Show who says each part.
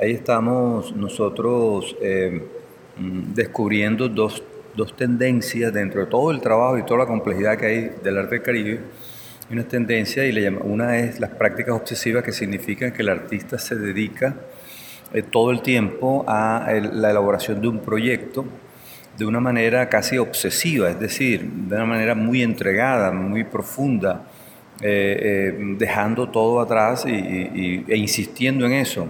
Speaker 1: ahí estamos nosotros eh, mm, descubriendo dos, dos tendencias dentro de todo el trabajo y toda la complejidad que hay del arte del Caribe. Una tendencia y le llama, una es las prácticas obsesivas que significan que el artista se dedica eh, todo el tiempo a la elaboración de un proyecto de una manera casi obsesiva, es decir, de una manera muy entregada, muy profunda, eh, eh, dejando todo atrás y, e insistiendo en eso.